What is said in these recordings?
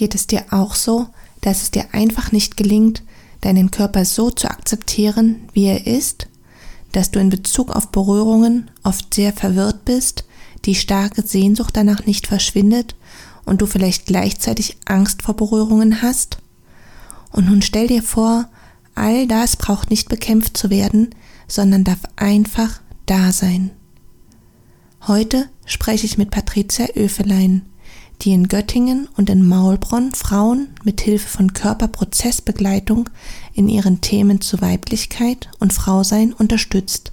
Geht es dir auch so, dass es dir einfach nicht gelingt, deinen Körper so zu akzeptieren, wie er ist, dass du in Bezug auf Berührungen oft sehr verwirrt bist, die starke Sehnsucht danach nicht verschwindet und du vielleicht gleichzeitig Angst vor Berührungen hast? Und nun stell dir vor, all das braucht nicht bekämpft zu werden, sondern darf einfach da sein. Heute spreche ich mit Patricia Öfelein, die in Göttingen und in Maulbronn Frauen mit Hilfe von Körperprozessbegleitung in ihren Themen zu Weiblichkeit und Frausein unterstützt.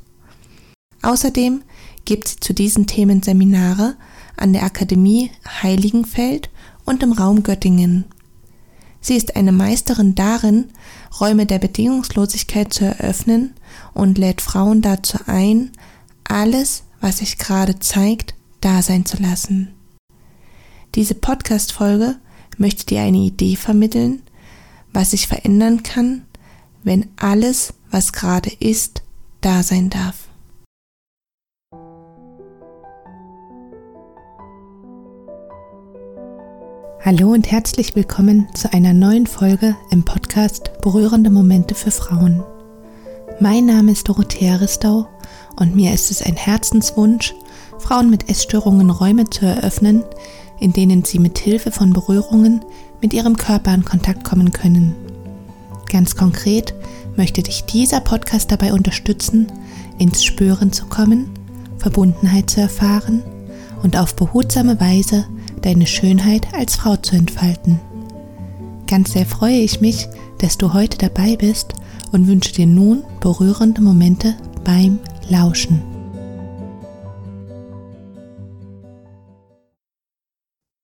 Außerdem gibt sie zu diesen Themen Seminare an der Akademie Heiligenfeld und im Raum Göttingen. Sie ist eine Meisterin darin, Räume der Bedingungslosigkeit zu eröffnen und lädt Frauen dazu ein, alles, was sich gerade zeigt, da sein zu lassen. Diese Podcast-Folge möchte dir eine Idee vermitteln, was sich verändern kann, wenn alles, was gerade ist, da sein darf. Hallo und herzlich willkommen zu einer neuen Folge im Podcast Berührende Momente für Frauen. Mein Name ist Dorothea Ristau und mir ist es ein Herzenswunsch, Frauen mit Essstörungen Räume zu eröffnen, in denen sie mit Hilfe von Berührungen mit ihrem Körper in Kontakt kommen können. Ganz konkret möchte dich dieser Podcast dabei unterstützen, ins Spüren zu kommen, Verbundenheit zu erfahren und auf behutsame Weise deine Schönheit als Frau zu entfalten. Ganz sehr freue ich mich, dass du heute dabei bist und wünsche dir nun berührende Momente beim Lauschen.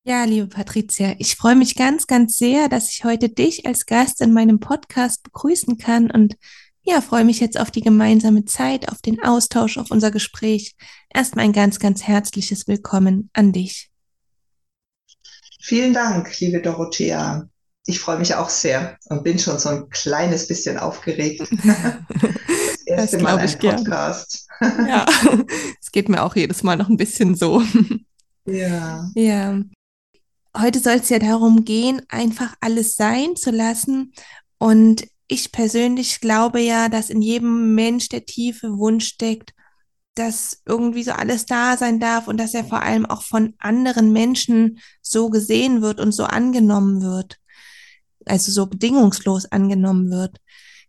Ja, liebe Patricia, ich freue mich ganz, ganz sehr, dass ich heute dich als Gast in meinem Podcast begrüßen kann und ja, freue mich jetzt auf die gemeinsame Zeit, auf den Austausch, auf unser Gespräch. Erstmal ein ganz, ganz herzliches Willkommen an dich. Vielen Dank, liebe Dorothea. Ich freue mich auch sehr und bin schon so ein kleines bisschen aufgeregt. Das erste das Mal ein Podcast. Gern. Ja, es geht mir auch jedes Mal noch ein bisschen so. Ja. Ja. Heute soll es ja darum gehen, einfach alles sein zu lassen. Und ich persönlich glaube ja, dass in jedem Mensch der tiefe Wunsch steckt, dass irgendwie so alles da sein darf und dass er vor allem auch von anderen Menschen so gesehen wird und so angenommen wird. Also so bedingungslos angenommen wird.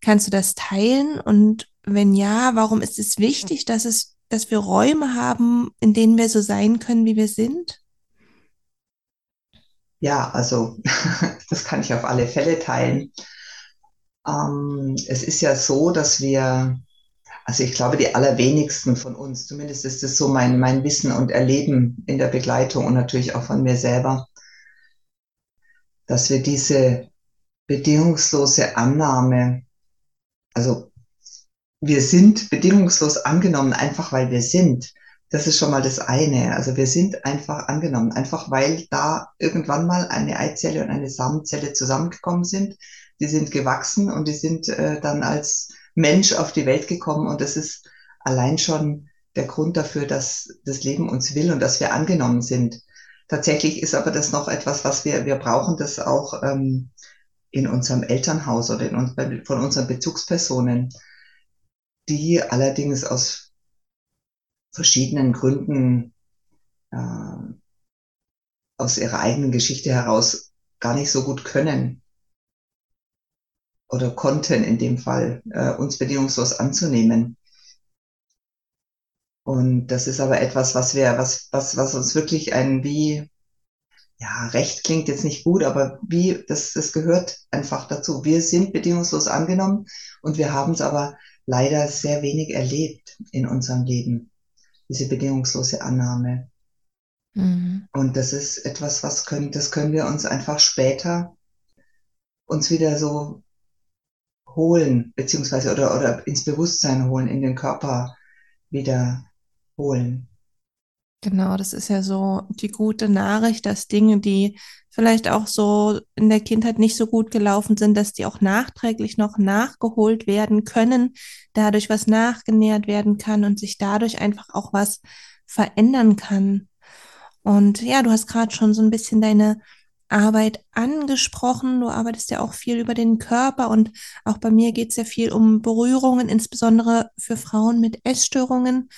Kannst du das teilen? Und wenn ja, warum ist es wichtig, dass es, dass wir Räume haben, in denen wir so sein können, wie wir sind? Ja, also das kann ich auf alle Fälle teilen. Ähm, es ist ja so, dass wir also ich glaube, die allerwenigsten von uns, zumindest ist es so mein, mein Wissen und Erleben in der Begleitung und natürlich auch von mir selber, dass wir diese bedingungslose Annahme, also wir sind bedingungslos angenommen, einfach weil wir sind. Das ist schon mal das eine. Also wir sind einfach angenommen, einfach weil da irgendwann mal eine Eizelle und eine Samenzelle zusammengekommen sind. Die sind gewachsen und die sind äh, dann als Mensch auf die Welt gekommen und das ist allein schon der Grund dafür, dass das Leben uns will und dass wir angenommen sind. Tatsächlich ist aber das noch etwas, was wir, wir brauchen das auch ähm, in unserem Elternhaus oder in von unseren Bezugspersonen, die allerdings aus verschiedenen Gründen äh, aus ihrer eigenen Geschichte heraus gar nicht so gut können oder konnten in dem Fall, äh, uns bedingungslos anzunehmen. Und das ist aber etwas, was wir, was, was, was uns wirklich ein wie, ja, Recht klingt jetzt nicht gut, aber wie, das, das gehört einfach dazu. Wir sind bedingungslos angenommen und wir haben es aber leider sehr wenig erlebt in unserem Leben, diese bedingungslose Annahme. Mhm. Und das ist etwas, was können, das können wir uns einfach später uns wieder so holen, beziehungsweise oder, oder ins Bewusstsein holen, in den Körper wieder holen. Genau, das ist ja so die gute Nachricht, dass Dinge, die vielleicht auch so in der Kindheit nicht so gut gelaufen sind, dass die auch nachträglich noch nachgeholt werden können, dadurch was nachgenährt werden kann und sich dadurch einfach auch was verändern kann. Und ja, du hast gerade schon so ein bisschen deine Arbeit angesprochen. Du arbeitest ja auch viel über den Körper und auch bei mir geht es ja viel um Berührungen, insbesondere für Frauen mit Essstörungen.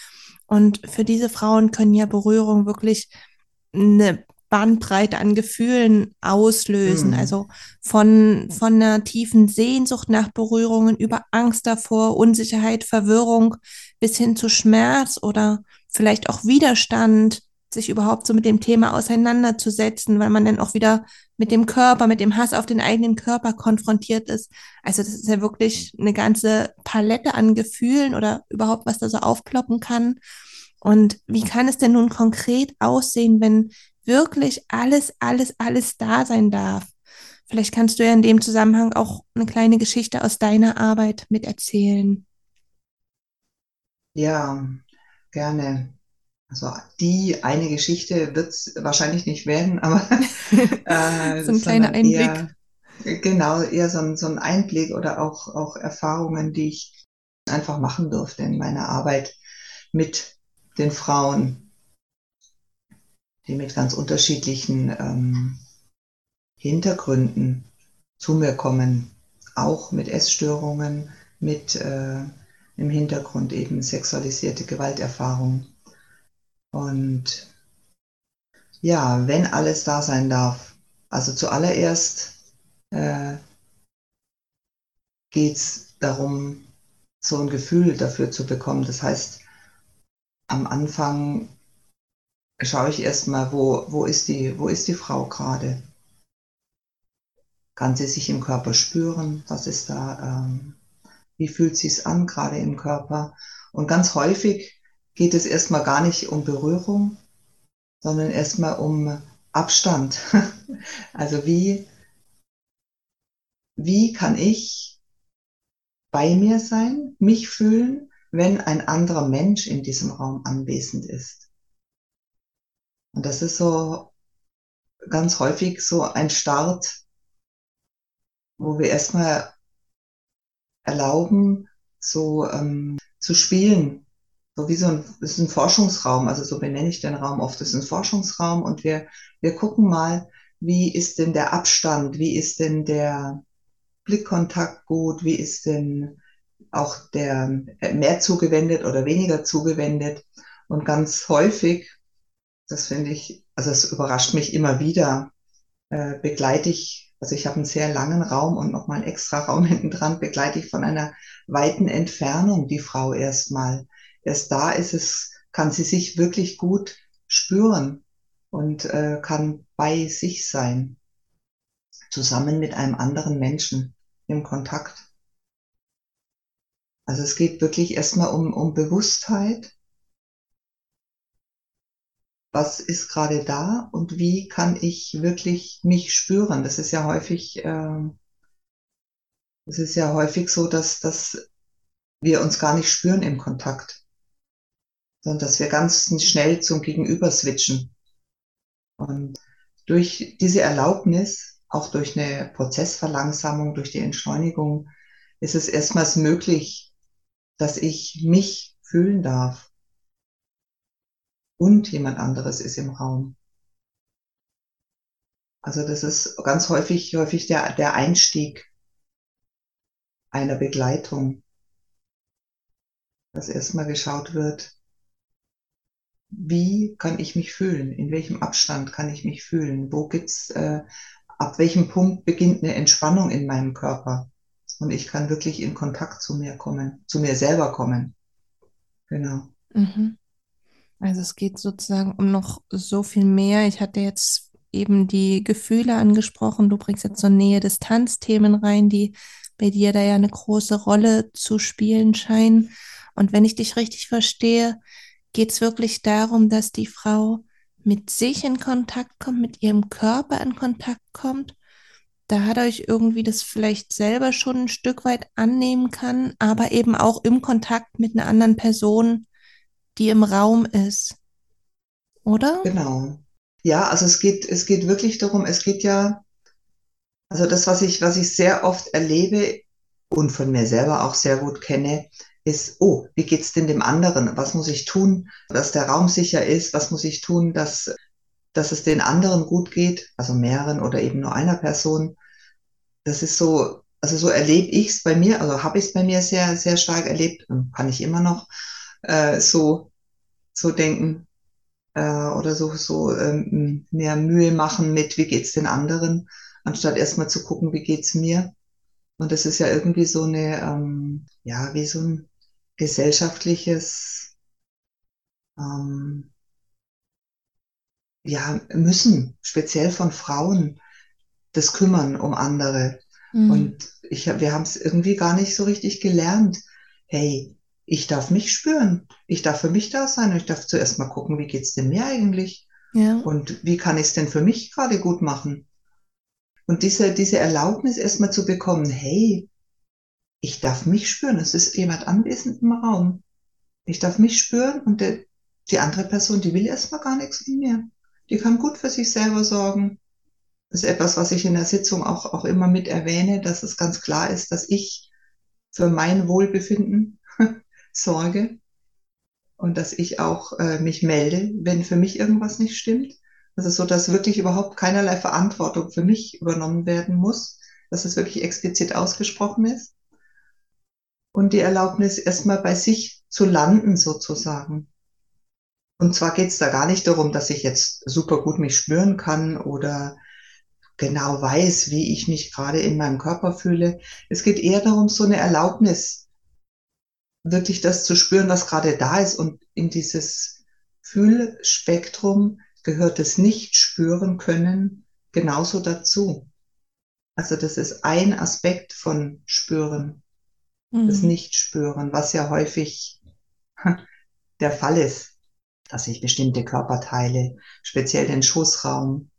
Und für diese Frauen können ja Berührungen wirklich eine Bandbreite an Gefühlen auslösen. Mhm. Also von, von einer tiefen Sehnsucht nach Berührungen über Angst davor, Unsicherheit, Verwirrung bis hin zu Schmerz oder vielleicht auch Widerstand, sich überhaupt so mit dem Thema auseinanderzusetzen, weil man dann auch wieder mit dem Körper, mit dem Hass auf den eigenen Körper konfrontiert ist. Also das ist ja wirklich eine ganze Palette an Gefühlen oder überhaupt, was da so aufploppen kann. Und wie kann es denn nun konkret aussehen, wenn wirklich alles, alles, alles da sein darf? Vielleicht kannst du ja in dem Zusammenhang auch eine kleine Geschichte aus deiner Arbeit miterzählen. Ja, gerne. Also die eine Geschichte wird es wahrscheinlich nicht werden, aber äh, so ein kleiner Einblick. Eher, genau, eher so ein, so ein Einblick oder auch, auch Erfahrungen, die ich einfach machen durfte in meiner Arbeit mit den Frauen, die mit ganz unterschiedlichen ähm, Hintergründen zu mir kommen, auch mit Essstörungen, mit äh, im Hintergrund eben sexualisierte Gewalterfahrungen. Und ja, wenn alles da sein darf, also zuallererst äh, geht es darum, so ein Gefühl dafür zu bekommen. Das heißt, am Anfang schaue ich erstmal, wo, wo, ist die, wo ist die Frau gerade? Kann sie sich im Körper spüren? Was ist da? Ähm, wie fühlt sie es an, gerade im Körper? Und ganz häufig geht es erstmal gar nicht um Berührung, sondern erstmal um Abstand. Also wie, wie kann ich bei mir sein, mich fühlen, wenn ein anderer Mensch in diesem Raum anwesend ist? Und das ist so ganz häufig so ein Start, wo wir erstmal erlauben, so ähm, zu spielen. So wie so ein, ist ein Forschungsraum, also so benenne ich den Raum oft, das ist ein Forschungsraum und wir, wir gucken mal, wie ist denn der Abstand, wie ist denn der Blickkontakt gut, wie ist denn auch der mehr zugewendet oder weniger zugewendet? Und ganz häufig, das finde ich, also es überrascht mich immer wieder, äh, begleite ich, also ich habe einen sehr langen Raum und nochmal einen extra Raum hinten dran, begleite ich von einer weiten Entfernung die Frau erstmal erst da ist es, kann sie sich wirklich gut spüren und äh, kann bei sich sein, zusammen mit einem anderen Menschen im Kontakt. Also es geht wirklich erstmal um, um Bewusstheit. Was ist gerade da und wie kann ich wirklich mich spüren? Das ist ja häufig, äh, das ist ja häufig so, dass, dass wir uns gar nicht spüren im Kontakt sondern dass wir ganz schnell zum Gegenüber switchen. Und durch diese Erlaubnis, auch durch eine Prozessverlangsamung, durch die Entschleunigung, ist es erstmals möglich, dass ich mich fühlen darf. Und jemand anderes ist im Raum. Also das ist ganz häufig, häufig der, der Einstieg einer Begleitung, dass erstmal geschaut wird, wie kann ich mich fühlen? In welchem Abstand kann ich mich fühlen? Wo gibt's, äh, ab welchem Punkt beginnt eine Entspannung in meinem Körper? Und ich kann wirklich in Kontakt zu mir kommen, zu mir selber kommen. Genau. Mhm. Also es geht sozusagen um noch so viel mehr. Ich hatte jetzt eben die Gefühle angesprochen. Du bringst jetzt so Nähe-Distanz-Themen rein, die bei dir da ja eine große Rolle zu spielen scheinen. Und wenn ich dich richtig verstehe, geht es wirklich darum, dass die Frau mit sich in Kontakt kommt, mit ihrem Körper in Kontakt kommt, dadurch irgendwie das vielleicht selber schon ein Stück weit annehmen kann, aber eben auch im Kontakt mit einer anderen Person, die im Raum ist. Oder? Genau. Ja, also es geht, es geht wirklich darum, es geht ja, also das, was ich, was ich sehr oft erlebe und von mir selber auch sehr gut kenne, ist, oh, wie geht's denn dem anderen? Was muss ich tun, dass der Raum sicher ist? Was muss ich tun, dass, dass es den anderen gut geht, also mehreren oder eben nur einer Person. Das ist so, also so erlebe ich es bei mir, also habe ich es bei mir sehr, sehr stark erlebt, kann ich immer noch äh, so, so denken äh, oder so, so ähm, mehr Mühe machen mit, wie geht's den anderen, anstatt erstmal zu gucken, wie geht's mir. Und das ist ja irgendwie so eine, ähm, ja, wie so ein gesellschaftliches, ähm, ja, müssen, speziell von Frauen, das Kümmern um andere. Mhm. Und ich, wir haben es irgendwie gar nicht so richtig gelernt. Hey, ich darf mich spüren. Ich darf für mich da sein. Und ich darf zuerst mal gucken, wie geht's denn mir eigentlich? Ja. Und wie kann ich es denn für mich gerade gut machen? Und diese, diese Erlaubnis erstmal zu bekommen, hey, ich darf mich spüren. Es ist jemand anwesend im Raum. Ich darf mich spüren und der, die andere Person, die will erstmal gar nichts von mir. Die kann gut für sich selber sorgen. Das ist etwas, was ich in der Sitzung auch, auch immer mit erwähne, dass es ganz klar ist, dass ich für mein Wohlbefinden sorge und dass ich auch äh, mich melde, wenn für mich irgendwas nicht stimmt. Das ist so, dass wirklich überhaupt keinerlei Verantwortung für mich übernommen werden muss, dass es wirklich explizit ausgesprochen ist. Und die Erlaubnis, erstmal bei sich zu landen, sozusagen. Und zwar geht es da gar nicht darum, dass ich jetzt super gut mich spüren kann oder genau weiß, wie ich mich gerade in meinem Körper fühle. Es geht eher darum, so eine Erlaubnis, wirklich das zu spüren, was gerade da ist und in dieses Fühlspektrum gehört das Nicht-Spüren können genauso dazu. Also das ist ein Aspekt von Spüren, mhm. das Nicht-Spüren, was ja häufig der Fall ist, dass ich bestimmte Körperteile, speziell den Schoßraum,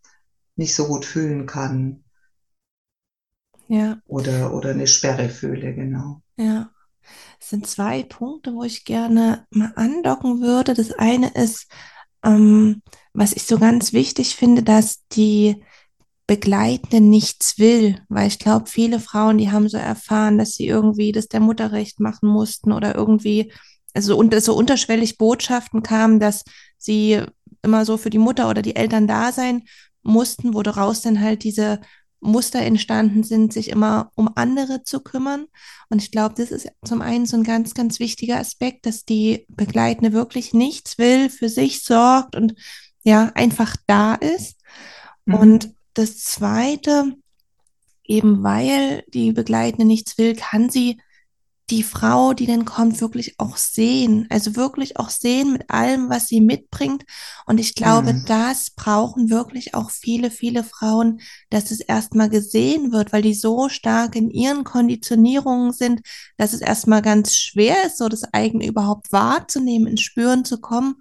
nicht so gut fühlen kann. Ja. Oder, oder eine Sperre fühle, genau. Ja. Es sind zwei Punkte, wo ich gerne mal andocken würde. Das eine ist, ähm, was ich so ganz wichtig finde, dass die Begleitende nichts will, weil ich glaube, viele Frauen, die haben so erfahren, dass sie irgendwie das der Mutterrecht machen mussten oder irgendwie, also und so unterschwellig Botschaften kamen, dass sie immer so für die Mutter oder die Eltern da sein mussten, wo daraus dann halt diese Muster entstanden sind, sich immer um andere zu kümmern. Und ich glaube, das ist zum einen so ein ganz, ganz wichtiger Aspekt, dass die Begleitende wirklich nichts will, für sich sorgt und ja, einfach da ist. Mhm. Und das Zweite, eben weil die Begleitende nichts will, kann sie die Frau, die dann kommt, wirklich auch sehen. Also wirklich auch sehen mit allem, was sie mitbringt. Und ich glaube, mhm. das brauchen wirklich auch viele, viele Frauen, dass es erstmal gesehen wird, weil die so stark in ihren Konditionierungen sind, dass es erstmal ganz schwer ist, so das eigene überhaupt wahrzunehmen, ins Spüren zu kommen.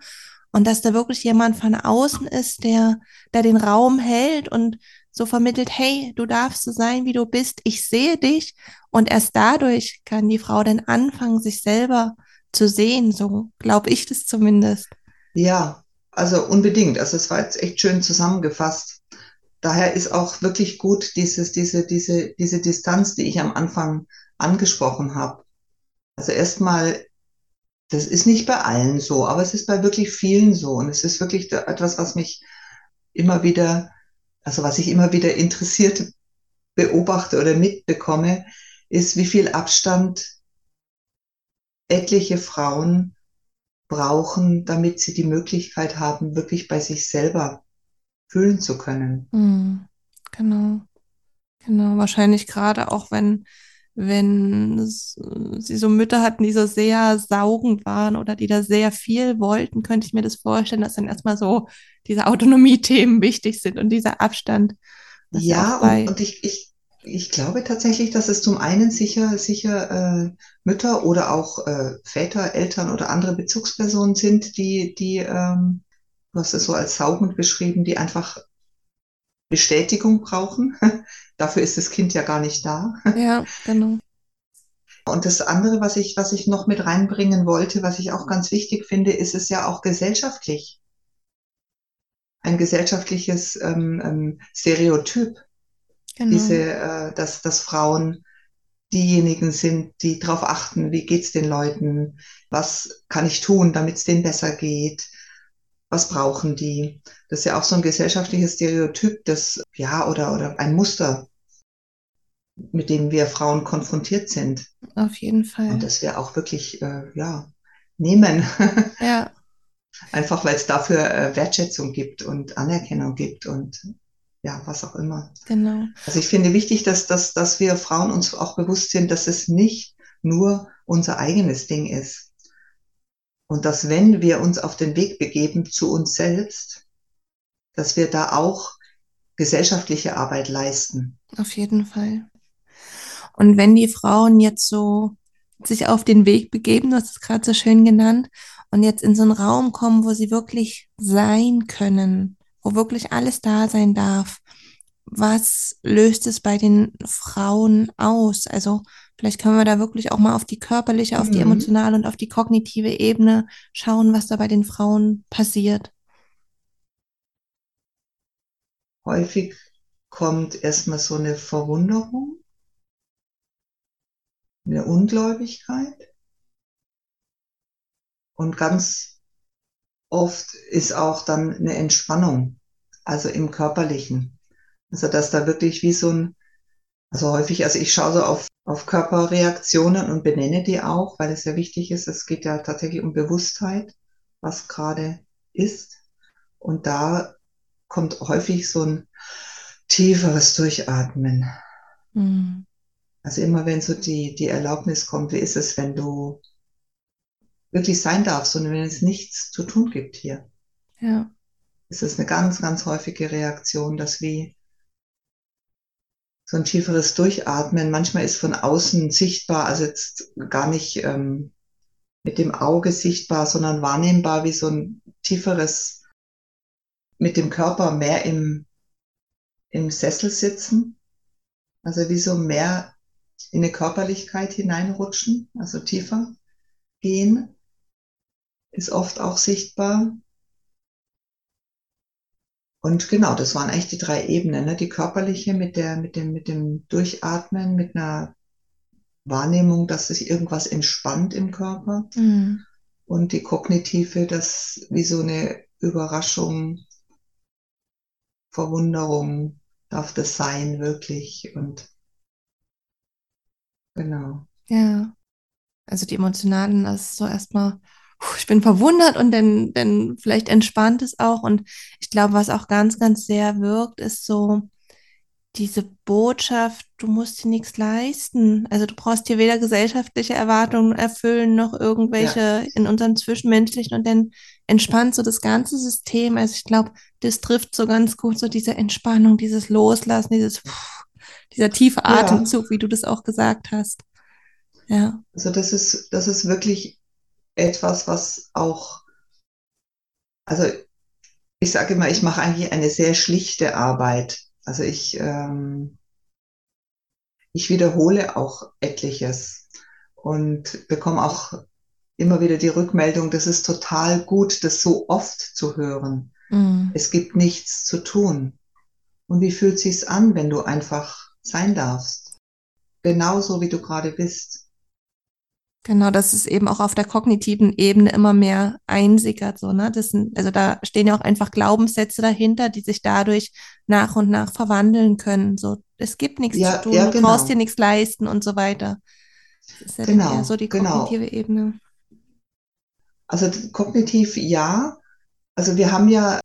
Und dass da wirklich jemand von außen ist, der, der den Raum hält und so vermittelt, hey, du darfst so sein, wie du bist, ich sehe dich. Und erst dadurch kann die Frau dann anfangen, sich selber zu sehen. So glaube ich das zumindest. Ja, also unbedingt. Also es war jetzt echt schön zusammengefasst. Daher ist auch wirklich gut dieses, diese, diese, diese Distanz, die ich am Anfang angesprochen habe. Also erstmal, das ist nicht bei allen so, aber es ist bei wirklich vielen so. Und es ist wirklich etwas, was mich immer wieder also was ich immer wieder interessiert beobachte oder mitbekomme, ist, wie viel Abstand etliche Frauen brauchen, damit sie die Möglichkeit haben, wirklich bei sich selber fühlen zu können. Mhm. Genau. Genau. Wahrscheinlich gerade auch, wenn wenn sie so Mütter hatten, die so sehr saugend waren oder die da sehr viel wollten, könnte ich mir das vorstellen, dass dann erstmal so diese Autonomie-Themen wichtig sind und dieser Abstand. Ja, und, und ich, ich, ich glaube tatsächlich, dass es zum einen sicher, sicher äh, Mütter oder auch äh, Väter, Eltern oder andere Bezugspersonen sind, die, die ähm, du hast es so als saugend beschrieben, die einfach Bestätigung brauchen. Dafür ist das Kind ja gar nicht da. Ja, genau. Und das andere, was ich, was ich noch mit reinbringen wollte, was ich auch ganz wichtig finde, ist es ja auch gesellschaftlich. Ein gesellschaftliches ähm, ähm, Stereotyp. Genau. Diese, äh, dass, dass Frauen diejenigen sind, die darauf achten, wie geht's den Leuten, was kann ich tun, damit es denen besser geht. Was brauchen die? Das ist ja auch so ein gesellschaftliches Stereotyp, das, ja, oder, oder ein Muster, mit dem wir Frauen konfrontiert sind. Auf jeden Fall. Und das wir auch wirklich, äh, ja, nehmen. Ja. Einfach weil es dafür äh, Wertschätzung gibt und Anerkennung gibt und ja, was auch immer. Genau. Also ich finde wichtig, dass, dass, dass wir Frauen uns auch bewusst sind, dass es nicht nur unser eigenes Ding ist. Und dass wenn wir uns auf den Weg begeben zu uns selbst, dass wir da auch gesellschaftliche Arbeit leisten. Auf jeden Fall. Und wenn die Frauen jetzt so sich auf den Weg begeben, du hast es gerade so schön genannt, und jetzt in so einen Raum kommen, wo sie wirklich sein können, wo wirklich alles da sein darf, was löst es bei den Frauen aus? Also vielleicht können wir da wirklich auch mal auf die körperliche, auf die Mhm. emotionale und auf die kognitive Ebene schauen, was da bei den Frauen passiert. Häufig kommt erstmal so eine Verwunderung, eine Ungläubigkeit. Und ganz oft ist auch dann eine Entspannung, also im Körperlichen. Also dass da wirklich wie so ein, also häufig, also ich schaue so auf, auf Körperreaktionen und benenne die auch, weil es ja wichtig ist. Es geht ja tatsächlich um Bewusstheit, was gerade ist. Und da kommt häufig so ein tieferes Durchatmen. Hm. Also immer wenn so die, die Erlaubnis kommt, wie ist es, wenn du wirklich sein darfst und wenn es nichts zu tun gibt hier. Ja, ist es eine ganz, ganz häufige Reaktion, dass wie so ein tieferes Durchatmen, manchmal ist von außen sichtbar, also jetzt gar nicht ähm, mit dem Auge sichtbar, sondern wahrnehmbar wie so ein tieferes mit dem Körper mehr im, im Sessel sitzen, also wie so mehr in eine Körperlichkeit hineinrutschen, also tiefer gehen, ist oft auch sichtbar. Und genau, das waren eigentlich die drei Ebenen, ne? Die körperliche mit der, mit dem, mit dem Durchatmen, mit einer Wahrnehmung, dass sich irgendwas entspannt im Körper. hm. Und die kognitive, das wie so eine Überraschung, Verwunderung, darf das sein, wirklich. Und genau. ja. Also die emotionalen, das ist so erstmal, ich bin verwundert und dann, dann vielleicht entspannt es auch. Und ich glaube, was auch ganz, ganz sehr wirkt, ist so diese Botschaft, du musst dir nichts leisten. Also du brauchst hier weder gesellschaftliche Erwartungen erfüllen, noch Ja, irgendwelche in unserem Zwischenmenschlichen und dann entspannt so das ganze System. Also ich glaube, das trifft so ganz gut so diese Entspannung, dieses Loslassen, dieses, puh, dieser tiefe ja. Atemzug, wie du das auch gesagt hast. Ja, Also das ist, das ist wirklich etwas, was auch, also ich sage immer, ich mache eigentlich eine sehr schlichte Arbeit. Also ich, ähm, ich wiederhole auch etliches und bekomme auch immer wieder die Rückmeldung, das ist total gut, das so oft zu hören. mm, Es gibt nichts zu tun. Und wie fühlt sich's an, wenn du einfach sein darfst? Genauso wie du gerade bist. Genau, dass es eben auch auf der kognitiven Ebene immer mehr einsickert, so, ne? Das sind, also da stehen ja auch einfach Glaubenssätze dahinter, die sich dadurch nach und nach verwandeln können. So, es gibt nichts zu Ja, tun, ja, du brauchst dir genau. nichts leisten und so weiter. Das ist ja eher so Genau, die genau. kognitive Ebene. Also kognitiv ja. Also wir haben ja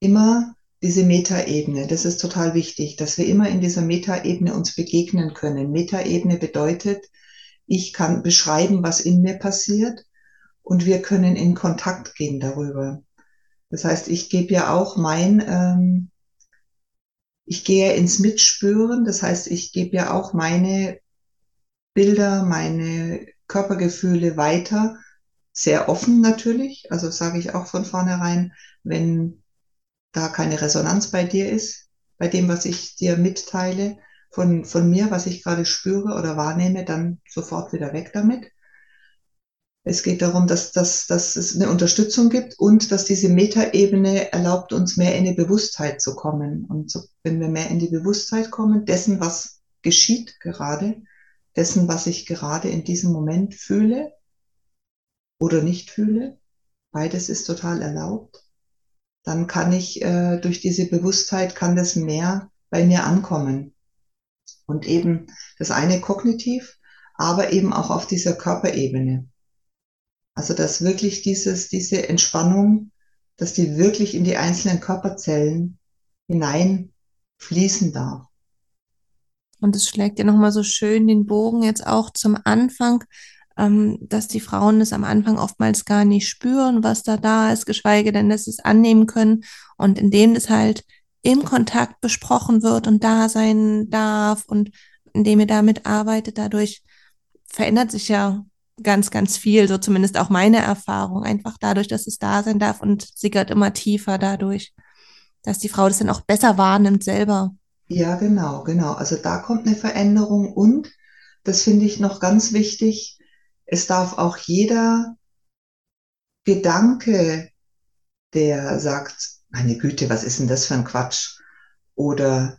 immer diese Metaebene. Das ist total wichtig, dass wir immer in dieser Metaebene uns begegnen können. Metaebene bedeutet, ich kann beschreiben, was in mir passiert und wir können in Kontakt gehen darüber. Das heißt, ich gebe ja auch mein, ähm, ich gehe ins Mitspüren. Das heißt, ich gebe ja auch meine Bilder, meine Körpergefühle weiter. Sehr offen natürlich. Also sage ich auch von vornherein, wenn da keine Resonanz bei dir ist, bei dem, was ich dir mitteile, von, von mir, was ich gerade spüre oder wahrnehme, dann sofort wieder weg damit. Es geht darum, dass, dass, dass es eine Unterstützung gibt und dass diese Metaebene erlaubt uns mehr in die Bewusstheit zu kommen. Und so, wenn wir mehr in die Bewusstheit kommen, dessen, was geschieht gerade, dessen, was ich gerade in diesem Moment fühle oder nicht fühle, beides ist total erlaubt, dann kann ich äh, durch diese Bewusstheit, kann das mehr bei mir ankommen. Und eben das eine kognitiv, aber eben auch auf dieser Körperebene. Also dass wirklich dieses, diese Entspannung, dass die wirklich in die einzelnen Körperzellen hinein fließen darf. Und es schlägt ja nochmal so schön den Bogen jetzt auch zum Anfang, ähm, dass die Frauen es am Anfang oftmals gar nicht spüren, was da da ist, geschweige denn, dass sie es annehmen können. Und indem es halt im Kontakt besprochen wird und da sein darf und indem ihr damit arbeitet, dadurch verändert sich ja ganz, ganz viel, so zumindest auch meine Erfahrung, einfach dadurch, dass es da sein darf und sickert immer tiefer dadurch, dass die Frau das dann auch besser wahrnimmt selber. Ja, genau, genau. Also da kommt eine Veränderung und das finde ich noch ganz wichtig. Es darf auch jeder Gedanke, der sagt, meine Güte, was ist denn das für ein Quatsch? Oder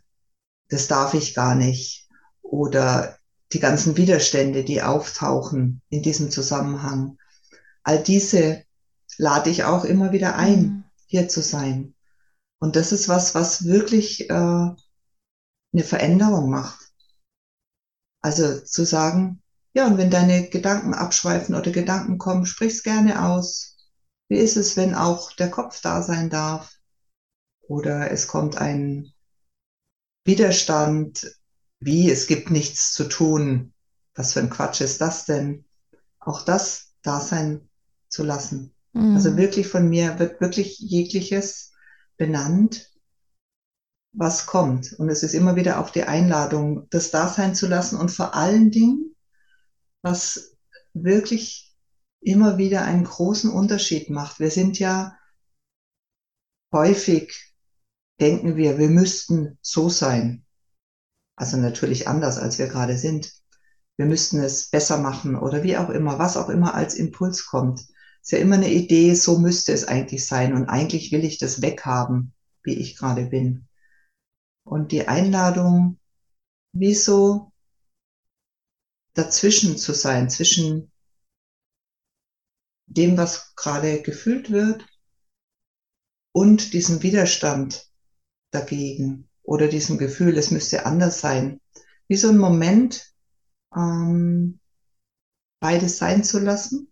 das darf ich gar nicht. Oder die ganzen Widerstände, die auftauchen in diesem Zusammenhang. All diese lade ich auch immer wieder ein, mhm. hier zu sein. Und das ist was, was wirklich äh, eine Veränderung macht. Also zu sagen, ja, und wenn deine Gedanken abschweifen oder Gedanken kommen, sprich's gerne aus. Wie ist es, wenn auch der Kopf da sein darf? Oder es kommt ein Widerstand, wie es gibt nichts zu tun. Was für ein Quatsch ist das denn? Auch das da sein zu lassen. Mhm. Also wirklich von mir wird wirklich jegliches benannt, was kommt. Und es ist immer wieder auch die Einladung, das da sein zu lassen und vor allen Dingen, was wirklich immer wieder einen großen Unterschied macht. Wir sind ja häufig denken wir, wir müssten so sein. Also natürlich anders, als wir gerade sind. Wir müssten es besser machen oder wie auch immer, was auch immer als Impuls kommt. Ist ja immer eine Idee, so müsste es eigentlich sein und eigentlich will ich das weghaben, wie ich gerade bin. Und die Einladung, wie so dazwischen zu sein, zwischen dem, was gerade gefühlt wird und diesem Widerstand, dagegen oder diesem Gefühl, es müsste anders sein. Wie so ein Moment, ähm, beides sein zu lassen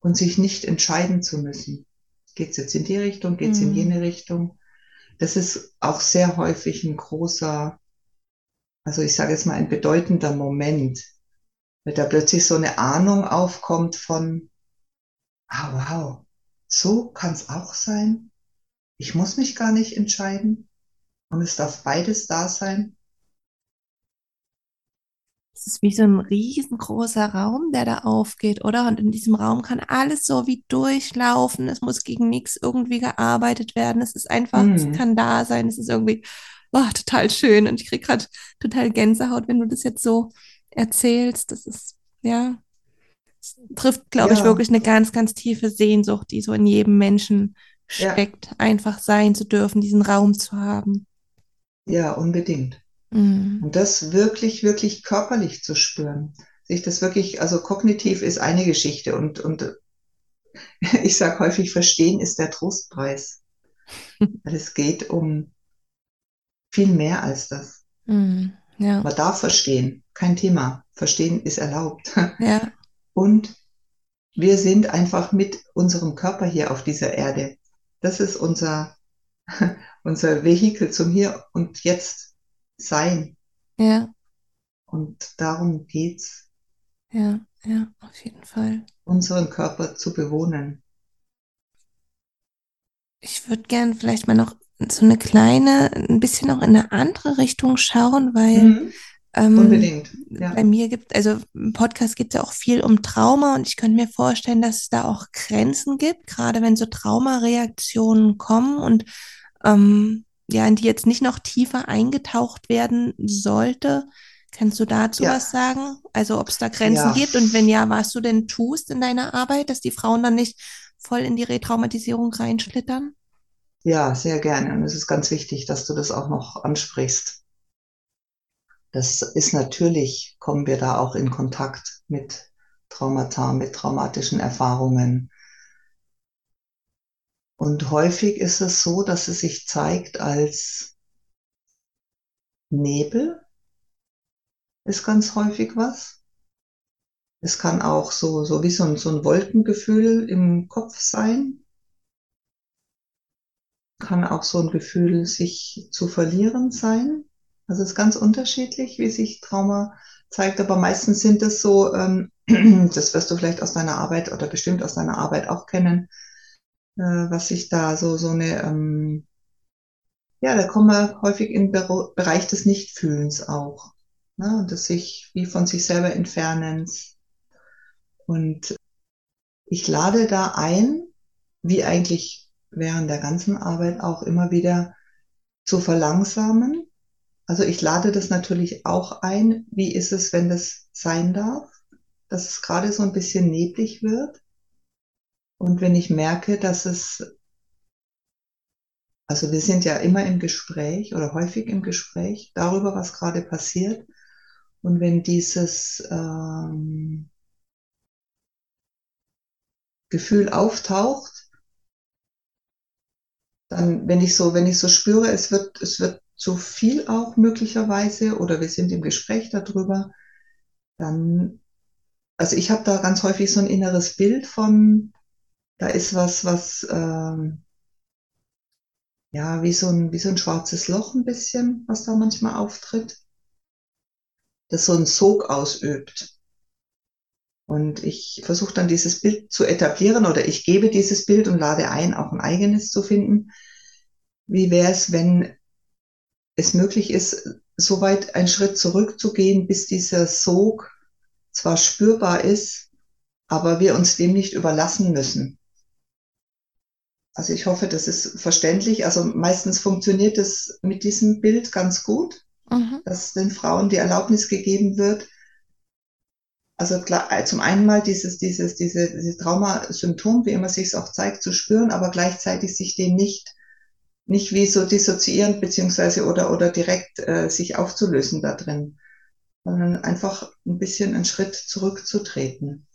und sich nicht entscheiden zu müssen. Geht es jetzt in die Richtung, geht es mhm. in jene Richtung? Das ist auch sehr häufig ein großer, also ich sage jetzt mal ein bedeutender Moment, weil da plötzlich so eine Ahnung aufkommt von, ah wow, so kann es auch sein. Ich muss mich gar nicht entscheiden und es darf beides da sein. Es ist wie so ein riesengroßer Raum, der da aufgeht, oder? Und in diesem Raum kann alles so wie durchlaufen. Es muss gegen nichts irgendwie gearbeitet werden. Es ist einfach, mm. es mhm. kann da sein. Es ist irgendwie oh, total schön. Und ich kriege gerade total Gänsehaut, wenn du das jetzt so erzählst. Das ist, ja, es trifft, glaube ja. ich, wirklich eine ganz, ganz tiefe Sehnsucht, die so in jedem Menschen steckt, ja. einfach sein zu dürfen, diesen Raum zu haben. Ja, unbedingt. Mhm. Und das wirklich, wirklich körperlich zu spüren. Sich das wirklich, also kognitiv ist eine Geschichte und, und ich sage häufig, verstehen ist der Trostpreis. Weil es geht um viel mehr als das. Mhm. Ja. Man darf verstehen, kein Thema. Verstehen ist erlaubt. Ja. Und wir sind einfach mit unserem Körper hier auf dieser Erde. Das ist unser, unser Vehikel zum Hier und Jetzt sein. Ja. Und darum geht's. Ja, ja, auf jeden Fall. Unseren Körper zu bewohnen. Ich würde gern vielleicht mal noch so eine kleine, ein bisschen noch in eine andere Richtung schauen, weil mhm. Ähm, Unbedingt. Ja. Bei mir gibt, also im Podcast geht es ja auch viel um Trauma und ich könnte mir vorstellen, dass es da auch Grenzen gibt, gerade wenn so Traumareaktionen kommen und ähm, ja, in die jetzt nicht noch tiefer eingetaucht werden sollte. Kannst du dazu ja. was sagen? Also ob es da Grenzen ja. gibt und wenn ja, was du denn tust in deiner Arbeit, dass die Frauen dann nicht voll in die Retraumatisierung reinschlittern? Ja, sehr gerne. Und es ist ganz wichtig, dass du das auch noch ansprichst. Das ist natürlich, kommen wir da auch in Kontakt mit Traumata, mit traumatischen Erfahrungen. Und häufig ist es so, dass es sich zeigt als Nebel, ist ganz häufig was. Es kann auch so, so wie so ein, so ein Wolkengefühl im Kopf sein. Kann auch so ein Gefühl, sich zu verlieren sein. Also es ist ganz unterschiedlich, wie sich Trauma zeigt, aber meistens sind es so, ähm, das wirst du vielleicht aus deiner Arbeit oder bestimmt aus deiner Arbeit auch kennen, äh, was sich da so, so eine, ähm, ja, da kommen wir häufig im Bereich des Nichtfühlens auch. Ne? Und des sich wie von sich selber Entfernens. Und ich lade da ein, wie eigentlich während der ganzen Arbeit auch immer wieder zu verlangsamen. Also ich lade das natürlich auch ein. Wie ist es, wenn das sein darf? Dass es gerade so ein bisschen neblig wird. Und wenn ich merke, dass es, also wir sind ja immer im Gespräch oder häufig im Gespräch darüber, was gerade passiert. Und wenn dieses ähm, Gefühl auftaucht, dann, wenn ich so, wenn ich so spüre, es wird, es wird zu viel auch möglicherweise oder wir sind im Gespräch darüber, dann, also ich habe da ganz häufig so ein inneres Bild von, da ist was, was, ähm, ja, wie so ein, wie so ein schwarzes Loch ein bisschen, was da manchmal auftritt, das so einen Sog ausübt. Und ich versuche dann dieses Bild zu etablieren oder ich gebe dieses Bild und lade ein, auch ein eigenes zu finden. Wie wäre es, wenn es möglich ist, so weit einen Schritt zurückzugehen, bis dieser Sog zwar spürbar ist, aber wir uns dem nicht überlassen müssen. Also ich hoffe, das ist verständlich. Also meistens funktioniert es mit diesem Bild ganz gut, mhm. dass den Frauen die Erlaubnis gegeben wird, also klar, äh, zum einen mal dieses, dieses, diese, dieses Traumasymptom, wie immer sich es auch zeigt, zu spüren, aber gleichzeitig sich dem nicht, nicht wie so dissoziierend beziehungsweise oder, oder direkt äh, sich aufzulösen da drin, sondern einfach ein bisschen einen Schritt zurückzutreten.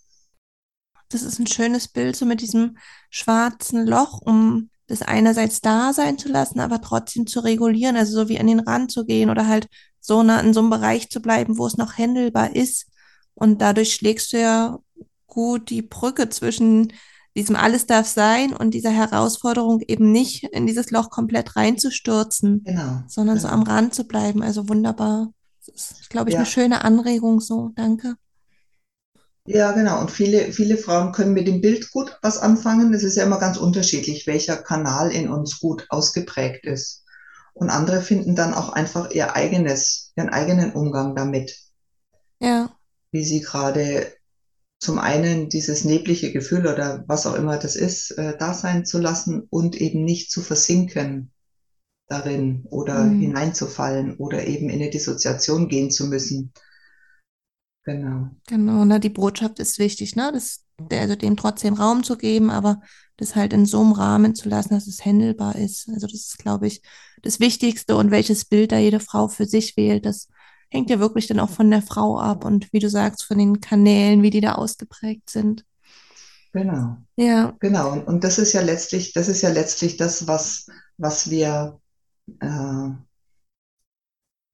Das ist ein schönes Bild, so mit diesem schwarzen Loch, um das einerseits da sein zu lassen, aber trotzdem zu regulieren, also so wie an den Rand zu gehen oder halt so nah in so einem Bereich zu bleiben, wo es noch händelbar ist und dadurch schlägst du ja gut die Brücke zwischen diesem alles darf sein und dieser Herausforderung eben nicht in dieses Loch komplett reinzustürzen, genau, sondern genau. so am Rand zu bleiben. Also wunderbar. Das ist, glaube ich, ja. eine schöne Anregung so. Danke. Ja, genau. Und viele, viele Frauen können mit dem Bild gut was anfangen. Es ist ja immer ganz unterschiedlich, welcher Kanal in uns gut ausgeprägt ist. Und andere finden dann auch einfach ihr eigenes, ihren eigenen Umgang damit. Ja wie sie gerade zum einen dieses neblige Gefühl oder was auch immer das ist, äh, da sein zu lassen und eben nicht zu versinken darin oder mhm. hineinzufallen oder eben in eine Dissoziation gehen zu müssen. Genau. Genau, na, die Botschaft ist wichtig, ne? Das, also dem trotzdem Raum zu geben, aber das halt in so einem Rahmen zu lassen, dass es händelbar ist. Also das ist, glaube ich, das Wichtigste und welches Bild da jede Frau für sich wählt, das hängt ja wirklich dann auch von der Frau ab und wie du sagst, von den Kanälen, wie die da ausgeprägt sind. Genau. Ja. Genau. Und, und das ist ja letztlich, das ist ja letztlich das, was, was wir äh,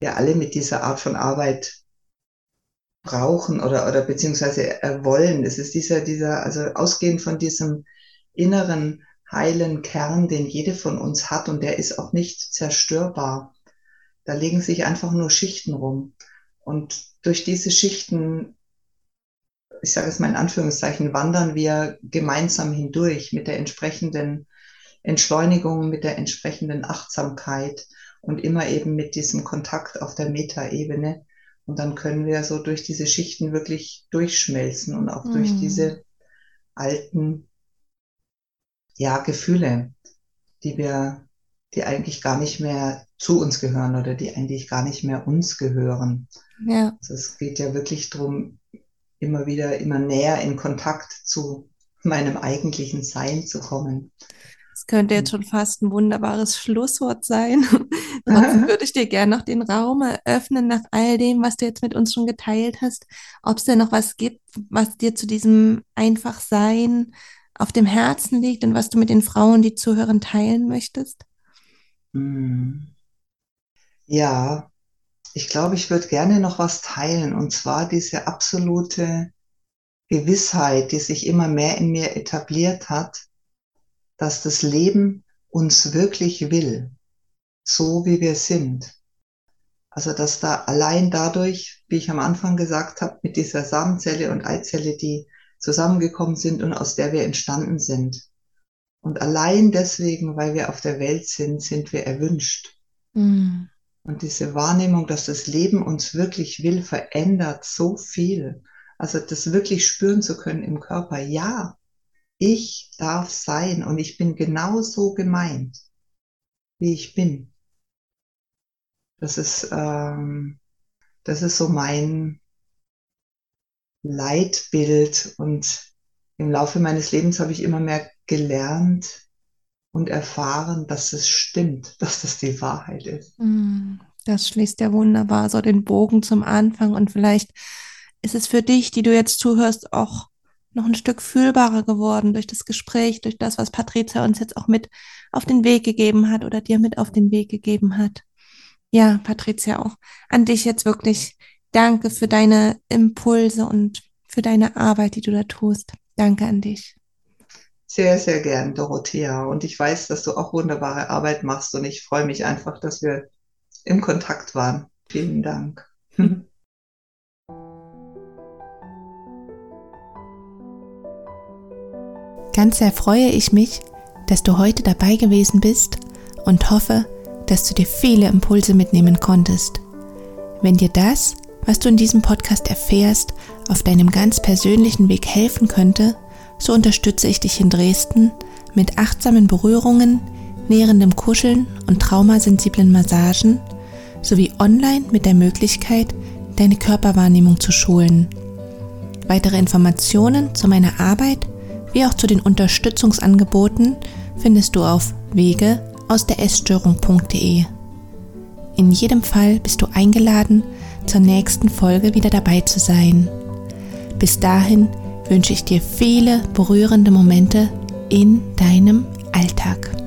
ja alle mit dieser Art von Arbeit brauchen oder, oder beziehungsweise äh, wollen. Es ist dieser, dieser, also ausgehend von diesem inneren heilen Kern, den jede von uns hat und der ist auch nicht zerstörbar. Da legen sich einfach nur Schichten rum. Und durch diese Schichten, ich sage es mal in Anführungszeichen, wandern wir gemeinsam hindurch mit der entsprechenden Entschleunigung, mit der entsprechenden Achtsamkeit und immer eben mit diesem Kontakt auf der Metaebene. Und dann können wir so durch diese Schichten wirklich durchschmelzen und auch mhm. durch diese alten, ja, Gefühle, die wir, die eigentlich gar nicht mehr zu uns gehören oder die eigentlich gar nicht mehr uns gehören. Ja. Also es geht ja wirklich darum, immer wieder, immer näher in Kontakt zu meinem eigentlichen Sein zu kommen. Das könnte jetzt schon fast ein wunderbares Schlusswort sein. Trotzdem würde ich dir gerne noch den Raum eröffnen nach all dem, was du jetzt mit uns schon geteilt hast. Ob es denn noch was gibt, was dir zu diesem Einfachsein auf dem Herzen liegt und was du mit den Frauen, die zuhören, teilen möchtest? Hm. Ja, ich glaube, ich würde gerne noch was teilen und zwar diese absolute Gewissheit, die sich immer mehr in mir etabliert hat, dass das Leben uns wirklich will, so wie wir sind. Also dass da allein dadurch, wie ich am Anfang gesagt habe, mit dieser Samenzelle und Eizelle, die zusammengekommen sind und aus der wir entstanden sind. Und allein deswegen, weil wir auf der Welt sind, sind wir erwünscht. Mhm. Und diese Wahrnehmung, dass das Leben uns wirklich will, verändert so viel. Also das wirklich spüren zu können im Körper. Ja, ich darf sein und ich bin genauso gemeint, wie ich bin. Das ist, ähm, das ist so mein Leitbild und im Laufe meines Lebens habe ich immer mehr gelernt und erfahren, dass es stimmt, dass das die Wahrheit ist. Mm, das schließt ja wunderbar so den Bogen zum Anfang und vielleicht ist es für dich, die du jetzt zuhörst, auch noch ein Stück fühlbarer geworden durch das Gespräch, durch das, was Patricia uns jetzt auch mit auf den Weg gegeben hat oder dir mit auf den Weg gegeben hat. Ja, Patricia, auch an dich jetzt wirklich danke für deine Impulse und für deine Arbeit, die du da tust. Danke an dich. Sehr, sehr gern, Dorothea. Und ich weiß, dass du auch wunderbare Arbeit machst und ich freue mich einfach, dass wir im Kontakt waren. Vielen Dank. Ganz sehr freue ich mich, dass du heute dabei gewesen bist und hoffe, dass du dir viele Impulse mitnehmen konntest. Wenn dir das, was du in diesem Podcast erfährst, auf deinem ganz persönlichen Weg helfen könnte, so unterstütze ich dich in Dresden mit achtsamen Berührungen, nährendem Kuscheln und traumasensiblen Massagen sowie online mit der Möglichkeit, deine Körperwahrnehmung zu schulen. Weitere Informationen zu meiner Arbeit wie auch zu den Unterstützungsangeboten findest du auf wege aus der Essstörung.de. In jedem Fall bist du eingeladen, zur nächsten Folge wieder dabei zu sein. Bis dahin wünsche ich dir viele berührende Momente in deinem Alltag.